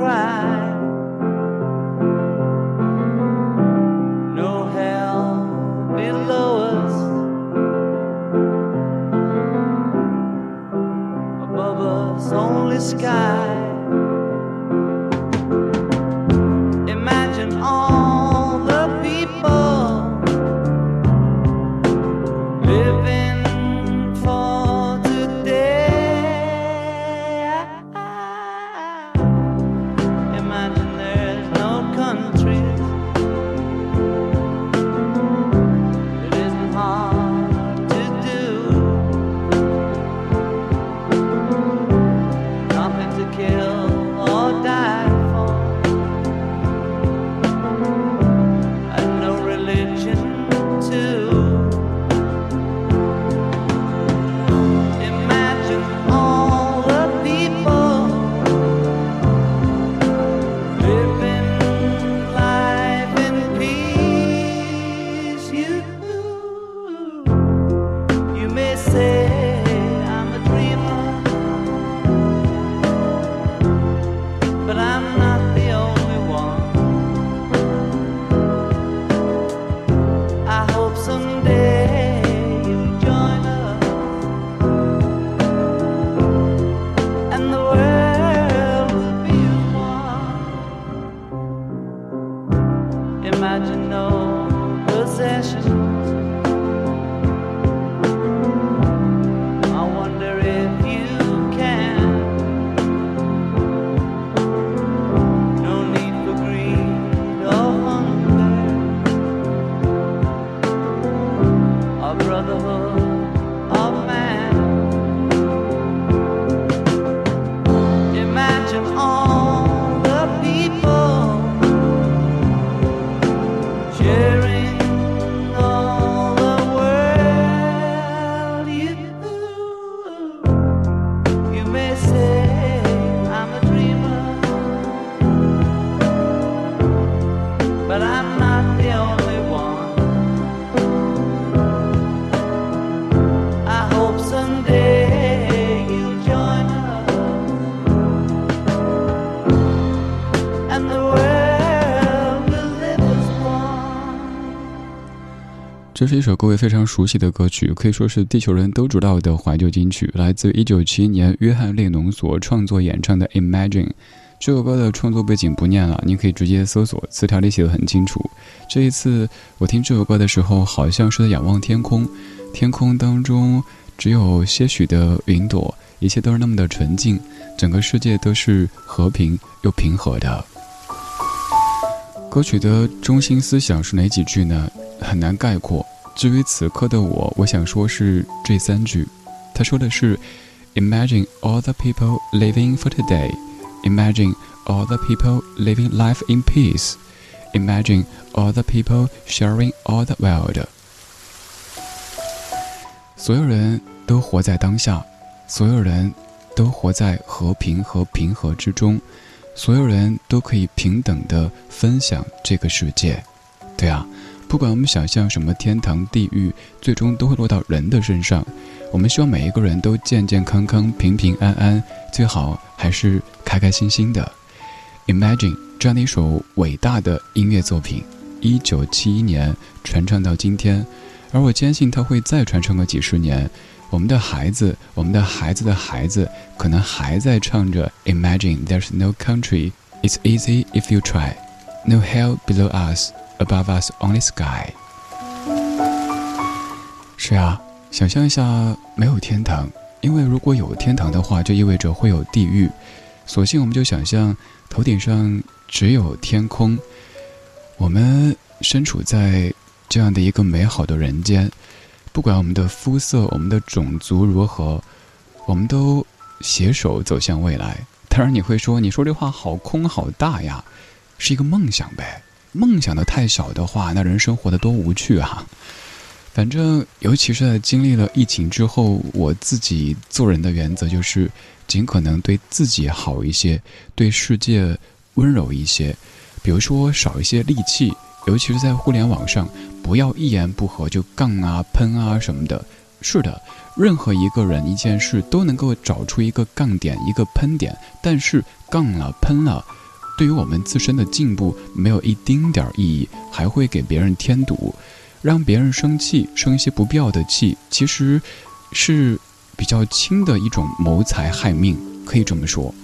try. 这是一首各位非常熟悉的歌曲，可以说是地球人都知道的怀旧金曲，来自一九七一年约翰列侬所创作演唱的《Imagine》。这首歌的创作背景不念了，你可以直接搜索，词条里写的很清楚。这一次我听这首歌的时候，好像是在仰望天空，天空当中只有些许的云朵，一切都是那么的纯净，整个世界都是和平又平和的。歌曲的中心思想是哪几句呢？很难概括。至于此刻的我，我想说是这三句。他说的是：Imagine all the people living for today. Imagine all the people living life in peace. Imagine all the people sharing all the world. 所有人都活在当下，所有人都活在和平和平和之中，所有人都可以平等的分享这个世界。对啊。不管我们想象什么天堂、地狱，最终都会落到人的身上。我们希望每一个人都健健康康、平平安安，最好还是开开心心的。Imagine 这样的一首伟大的音乐作品，一九七一年传唱到今天，而我坚信它会再传唱个几十年。我们的孩子，我们的孩子的孩子，可能还在唱着 Imagine there's no country, it's easy if you try, no hell below us. Above us only sky。是啊，想象一下，没有天堂，因为如果有天堂的话，就意味着会有地狱。索性我们就想象头顶上只有天空，我们身处在这样的一个美好的人间，不管我们的肤色、我们的种族如何，我们都携手走向未来。当然，你会说，你说这话好空好大呀，是一个梦想呗。梦想的太小的话，那人生活的多无趣啊。反正，尤其是在经历了疫情之后，我自己做人的原则就是，尽可能对自己好一些，对世界温柔一些。比如说，少一些戾气，尤其是在互联网上，不要一言不合就杠啊、喷啊什么的。是的，任何一个人、一件事都能够找出一个杠点、一个喷点，但是杠了、喷了，对于我们自身的进步没有一丁点儿意义，还会给别人添堵。让别人生气，生一些不必要的气，其实是比较轻的一种谋财害命，可以这么说。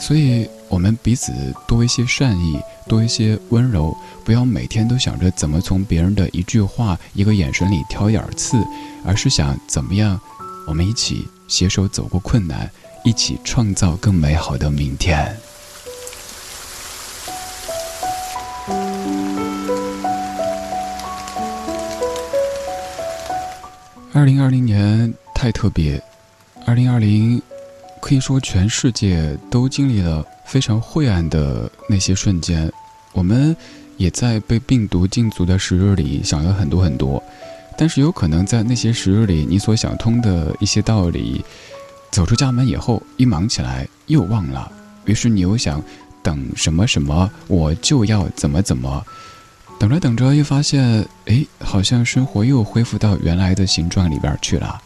所以，我们彼此多一些善意，多一些温柔，不要每天都想着怎么从别人的一句话、一个眼神里挑一点刺，而是想怎么样，我们一起携手走过困难，一起创造更美好的明天。二零二零年太特别，二零二零可以说全世界都经历了非常晦暗的那些瞬间。我们也在被病毒禁足的时日里想了很多很多，但是有可能在那些时日里，你所想通的一些道理，走出家门以后一忙起来又忘了，于是你又想等什么什么，我就要怎么怎么。等着等着，又发现，哎，好像生活又恢复到原来的形状里边去了。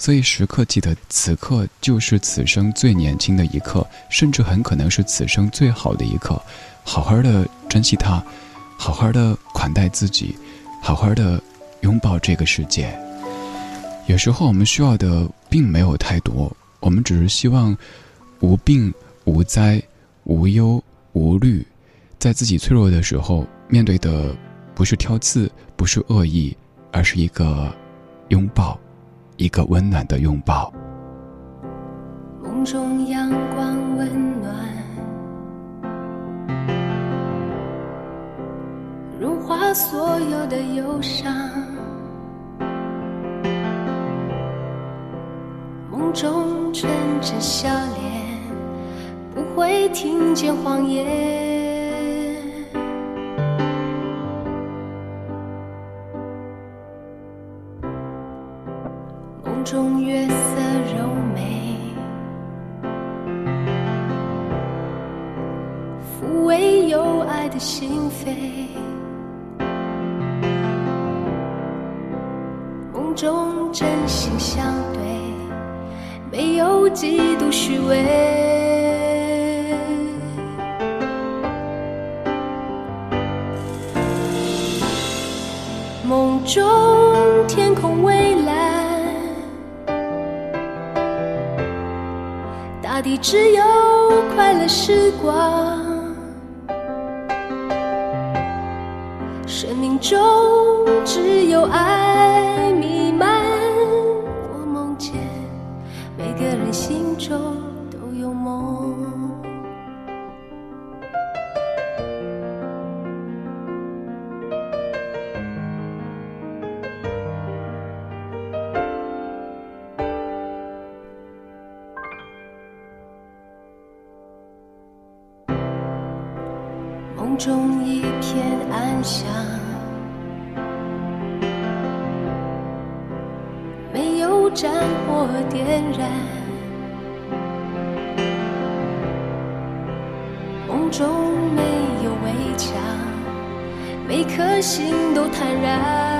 所以时刻记得，此刻就是此生最年轻的一刻，甚至很可能是此生最好的一刻。好好的珍惜它，好好的款待自己，好好的拥抱这个世界。有时候我们需要的并没有太多，我们只是希望无病无灾无忧无虑，在自己脆弱的时候。面对的不是挑刺，不是恶意，而是一个拥抱，一个温暖的拥抱。梦中阳光温暖，融化所有的忧伤。梦中纯真笑脸，不会听见谎言。没有嫉妒虚伪。梦中天空蔚蓝。大地只有快乐时光，生命中只有爱中没有围墙，每颗心都坦然。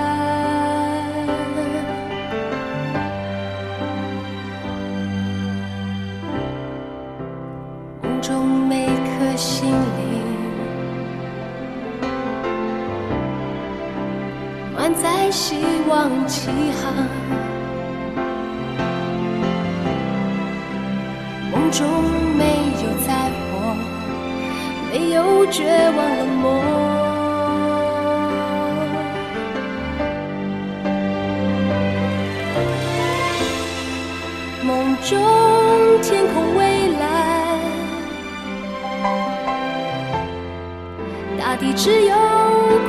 只有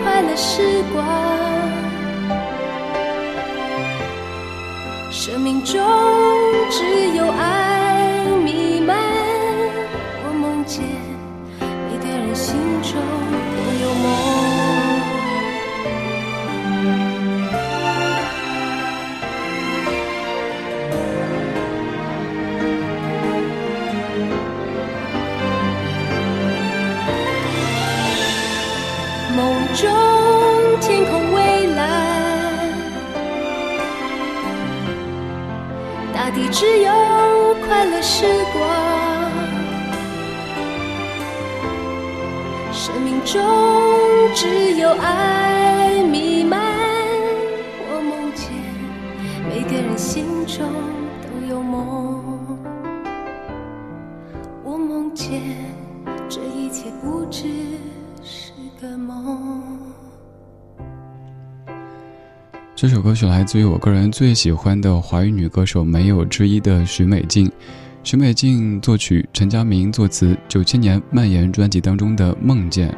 快乐时光，生命中只有爱。只有爱弥漫。我梦见每个人心中都有梦，我梦见这一切不只是个梦。这首歌曲来自于我个人最喜欢的华语女歌手，没有之一的许美静。许美静作曲，陈佳明作词。九七年《蔓延》专辑当中的《梦见》。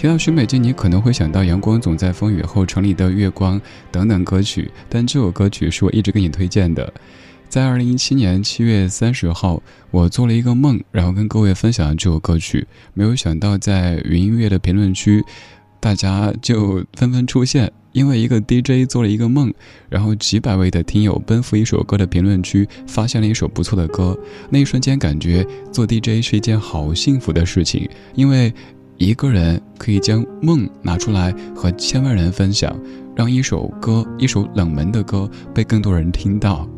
提到许美静，你可能会想到《阳光总在风雨后》城里的月光等等歌曲，但这首歌曲是我一直给你推荐的。在二零一七年七月三十号，我做了一个梦，然后跟各位分享了这首歌曲。没有想到，在云音乐的评论区，大家就纷纷出现。因为一个 DJ 做了一个梦，然后几百位的听友奔赴一首歌的评论区，发现了一首不错的歌。那一瞬间，感觉做 DJ 是一件好幸福的事情，因为一个人可以将梦拿出来和千万人分享，让一首歌、一首冷门的歌被更多人听到。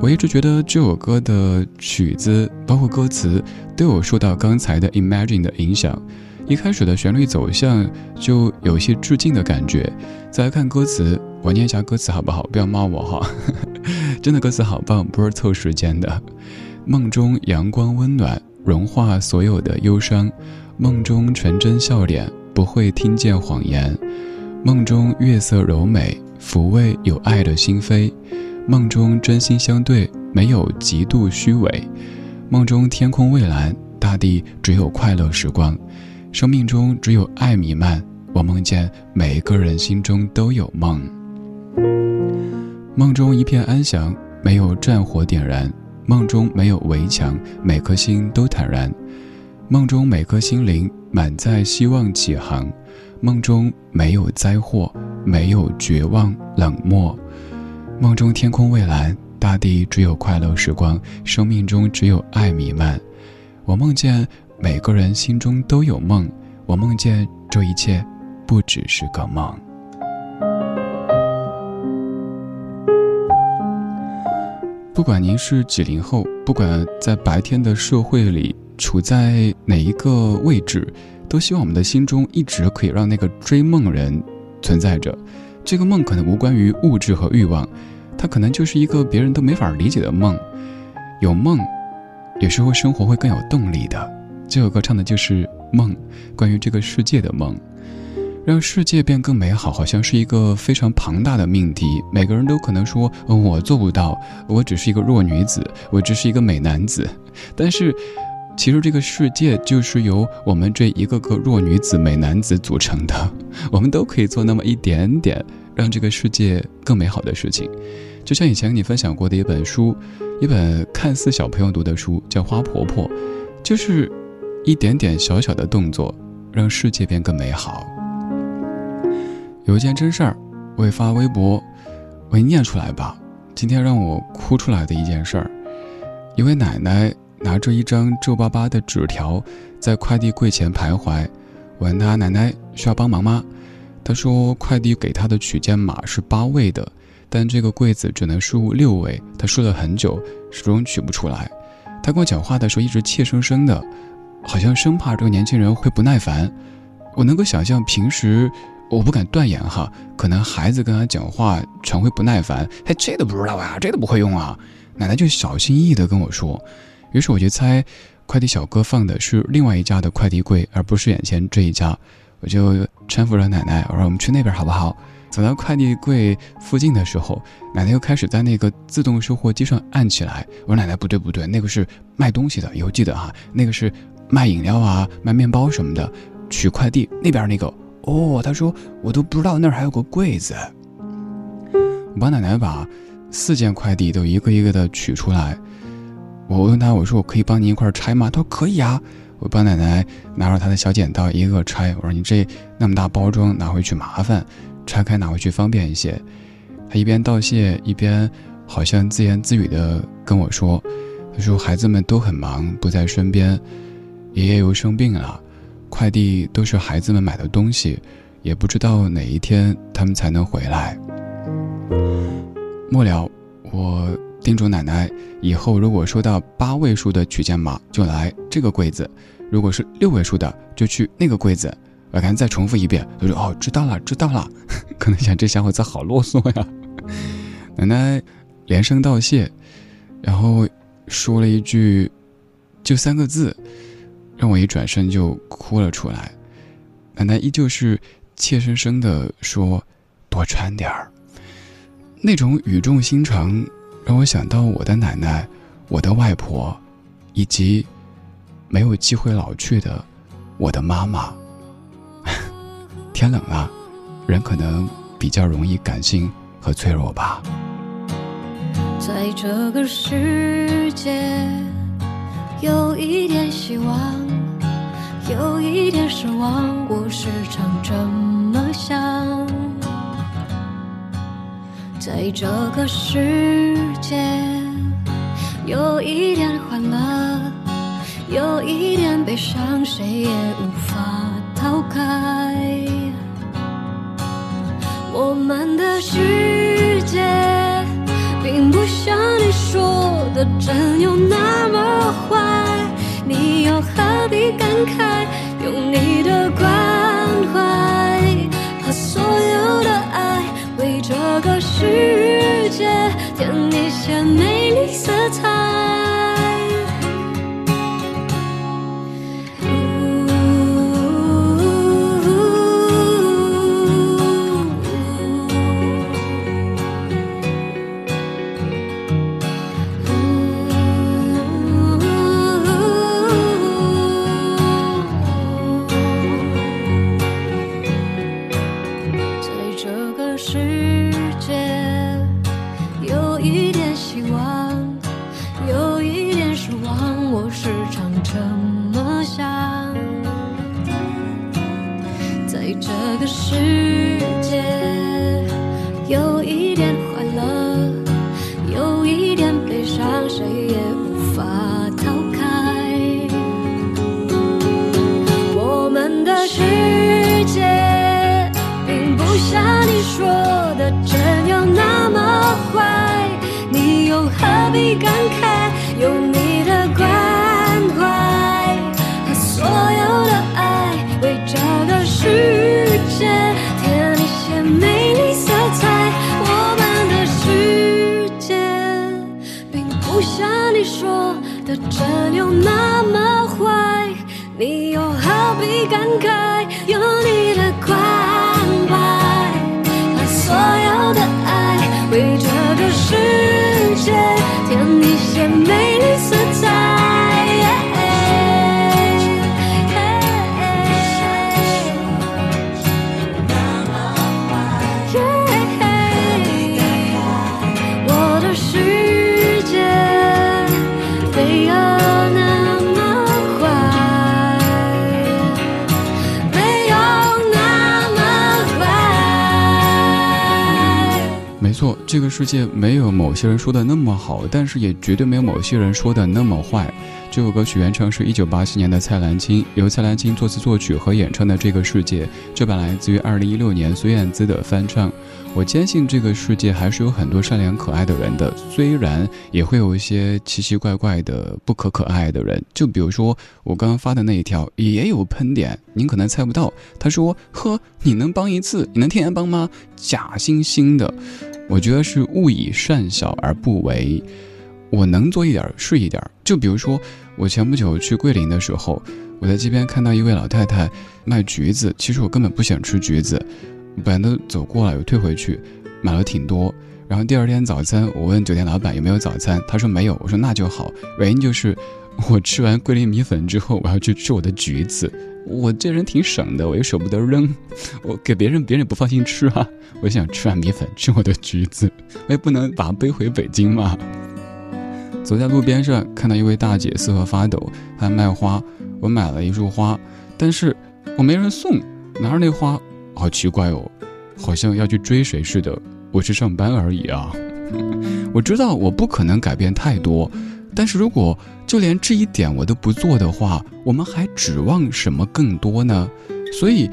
我一直觉得这首歌的曲子，包括歌词，都有受到刚才的 Imagine 的影响。一开始的旋律走向就有些致敬的感觉。再来看歌词，我念一下歌词好不好？不要骂我哈，真的歌词好棒，不是凑时间的。梦中阳光温暖，融化所有的忧伤；梦中纯真笑脸，不会听见谎言；梦中月色柔美，抚慰有爱的心扉；梦中真心相对，没有极度虚伪；梦中天空蔚蓝，大地只有快乐时光。生命中只有爱弥漫，我梦见每一个人心中都有梦。梦中一片安详，没有战火点燃；梦中没有围墙，每颗心都坦然；梦中每颗心灵满载希望起航；梦中没有灾祸，没有绝望冷漠；梦中天空蔚蓝，大地只有快乐时光；生命中只有爱弥漫，我梦见。每个人心中都有梦，我梦见这一切不只是个梦。不管您是几零后，不管在白天的社会里处在哪一个位置，都希望我们的心中一直可以让那个追梦人存在着。这个梦可能无关于物质和欲望，它可能就是一个别人都没法理解的梦。有梦，有时候生活会更有动力的。这首歌唱的就是梦，关于这个世界的梦，让世界变更美好，好像是一个非常庞大的命题。每个人都可能说，我做不到，我只是一个弱女子，我只是一个美男子。但是，其实这个世界就是由我们这一个个弱女子、美男子组成的，我们都可以做那么一点点，让这个世界更美好的事情。就像以前跟你分享过的一本书，一本看似小朋友读的书，叫《花婆婆》，就是。一点点小小的动作，让世界变更美好。有一件真事儿，我发微博，我念出来吧。今天让我哭出来的一件事儿，一位奶奶拿着一张皱巴巴的纸条，在快递柜前徘徊。我问她：“奶奶需要帮忙吗？”她说：“快递给她的取件码是八位的，但这个柜子只能输入六位。她输了很久，始终取不出来。她跟我讲话的时候一直怯生生的。”好像生怕这个年轻人会不耐烦，我能够想象平时我不敢断言哈，可能孩子跟他讲话常会不耐烦。哎，这都不知道啊，这都不会用啊。奶奶就小心翼翼地跟我说，于是我就猜，快递小哥放的是另外一家的快递柜，而不是眼前这一家。我就搀扶着奶奶，我说我们去那边好不好？走到快递柜附近的时候，奶奶又开始在那个自动售货机上按起来。我说：“奶奶，不对不对，那个是卖东西的，邮寄的啊，那个是卖饮料啊、卖面包什么的，取快递那边那个。”哦，他说：“我都不知道那儿还有个柜子。”我帮奶奶把四件快递都一个一个的取出来。我问他：“我说我可以帮您一块拆吗？”他说：“可以啊。”我帮奶奶拿着她的小剪刀，一个个拆。我说：“你这那么大包装，拿回去麻烦，拆开拿回去方便一些。”他一边道谢，一边好像自言自语的跟我说：“他说孩子们都很忙，不在身边，爷爷又生病了，快递都是孩子们买的东西，也不知道哪一天他们才能回来。”末了，我叮嘱奶奶，以后如果收到八位数的取件码，就来这个柜子；如果是六位数的，就去那个柜子。我刚再重复一遍，他说：“哦，知道了，知道了。”可能想这小伙子好啰嗦呀。奶奶连声道谢，然后说了一句，就三个字，让我一转身就哭了出来。奶奶依旧是怯生生的说：“多穿点儿。”那种语重心长，让我想到我的奶奶、我的外婆，以及没有机会老去的我的妈妈。天冷了，人可能比较容易感性和脆弱吧。在这个世界，有一点希望，有一点失望，我时常这么想。在这个世界，有一点欢乐，有一点悲伤，谁也无法逃开。我们的世界，并不像你说的真有那么坏，你又何必感慨？个世界添一些美丽是你又何必感慨，有你的关怀，把所有的爱，为这个世界添一些美。这个世界没有某些人说的那么好，但是也绝对没有某些人说的那么坏。这首歌曲原唱是一九八七年的蔡澜清，由蔡澜清作词作曲和演唱的《这个世界》，这版来自于二零一六年孙燕姿的翻唱。我坚信这个世界还是有很多善良可爱的人的，虽然也会有一些奇奇怪怪的不可可爱的人。就比如说我刚刚发的那一条，也有喷点，您可能猜不到。他说：“呵，你能帮一次，你能天天帮吗？假惺惺的。”我觉得是勿以善小而不为，我能做一点是一点。就比如说，我前不久去桂林的时候，我在街边看到一位老太太卖橘子，其实我根本不想吃橘子，本来都走过了，又退回去，买了挺多。然后第二天早餐，我问酒店老板有没有早餐，他说没有。我说那就好，原因就是我吃完桂林米粉之后，我要去吃我的橘子。我这人挺省的，我又舍不得扔，我给别人，别人也不放心吃啊。我想吃完米粉吃我的橘子，我也不能把它背回北京嘛。走在路边上，看到一位大姐瑟瑟发抖，她卖花，我买了一束花，但是我没人送，拿着那花，好奇怪哦，好像要去追谁似的。我是上班而已啊，我知道我不可能改变太多。但是如果就连这一点我都不做的话，我们还指望什么更多呢？所以，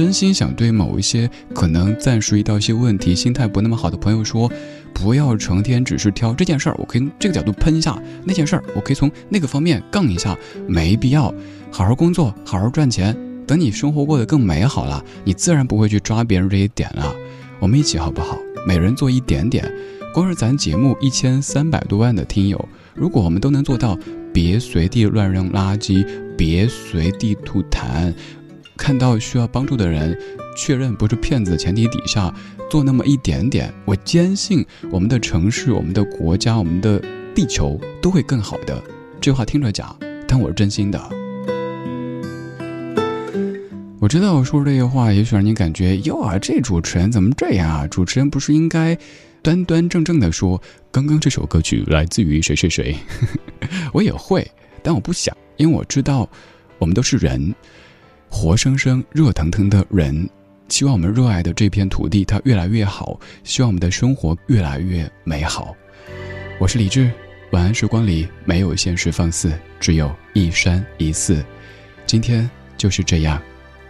真心想对某一些可能暂时遇到一些问题、心态不那么好的朋友说：不要成天只是挑这件事儿，我可以这个角度喷一下；那件事儿，我可以从那个方面杠一下。没必要，好好工作，好好赚钱。等你生活过得更美好了，你自然不会去抓别人这一点了。我们一起好不好？每人做一点点。光是咱节目一千三百多万的听友。如果我们都能做到，别随地乱扔垃圾，别随地吐痰，看到需要帮助的人，确认不是骗子的前提底下，做那么一点点，我坚信我们的城市、我们的国家、我们的地球都会更好的。这话听着假，但我是真心的。我知道我说这些话，也许让你感觉哟啊，这主持人怎么这样啊？主持人不是应该？端端正正的说，刚刚这首歌曲来自于谁谁谁，我也会，但我不想，因为我知道，我们都是人，活生生、热腾腾的人，希望我们热爱的这片土地它越来越好，希望我们的生活越来越美好。我是李志，晚安时光里没有现实放肆，只有一山一寺。今天就是这样，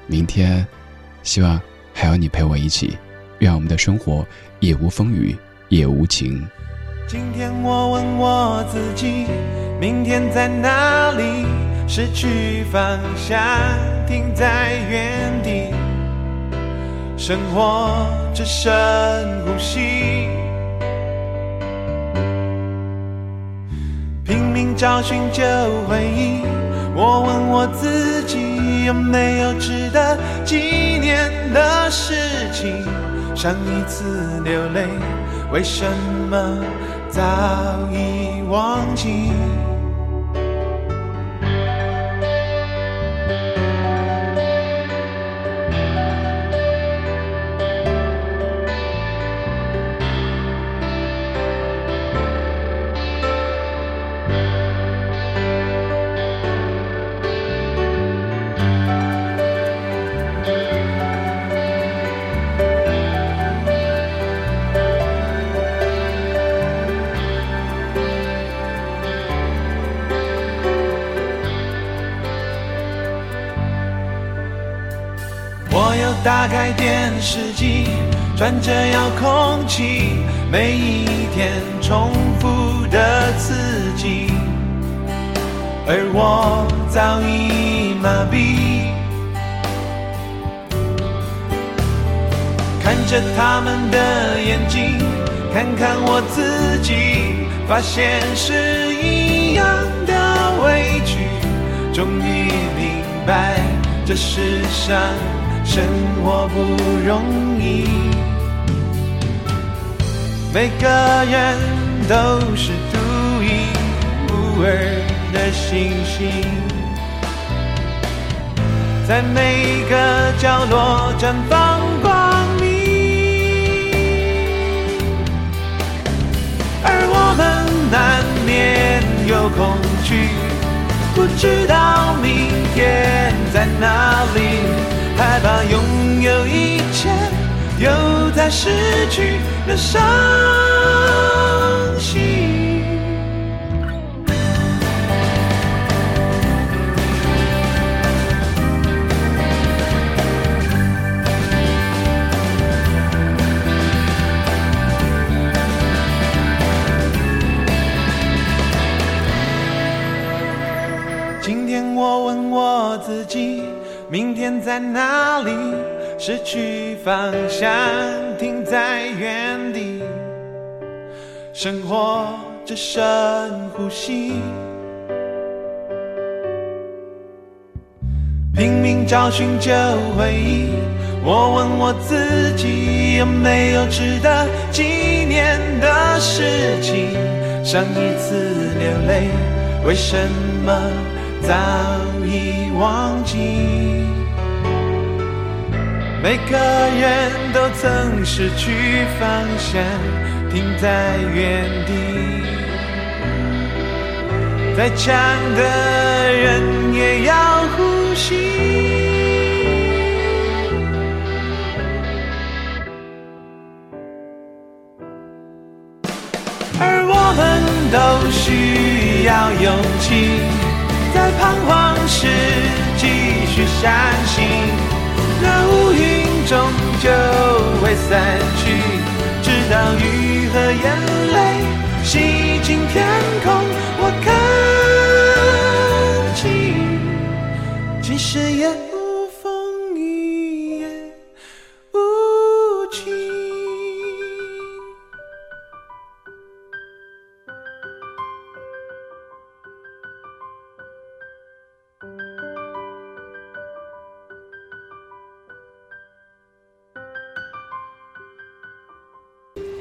明天，希望还有你陪我一起。愿我们的生活也无风雨也无晴。今天我问我自己，明天在哪里？失去方向，停在原地。生活只剩呼吸，拼命找寻旧回忆。我问我自己，有没有值得纪念的事情？上一次流泪，为什么早已忘记？打开电视机，转着遥控器，每一天重复的刺激，而我早已麻痹。看着他们的眼睛，看看我自己，发现是一样的委屈。终于明白，这世上。生活不容易，每个人都是独一无二的星星，在每个角落绽放光明，而我们难免有恐惧，不知道明天在哪里。害怕拥有一切，又再失去的伤心。今天我问我自己。明天在哪里？失去方向，停在原地。生活只剩呼吸，拼命找寻旧回忆。我问我自己有没有值得纪念的事情？上一次流泪，为什么早已忘记？每个人都曾失去方向，停在原地。再强的人也要呼吸。而我们都需要勇气，在彷徨时继续相信，那乌云终究会散去，直到雨和眼泪洗净天空。我看清，其实也。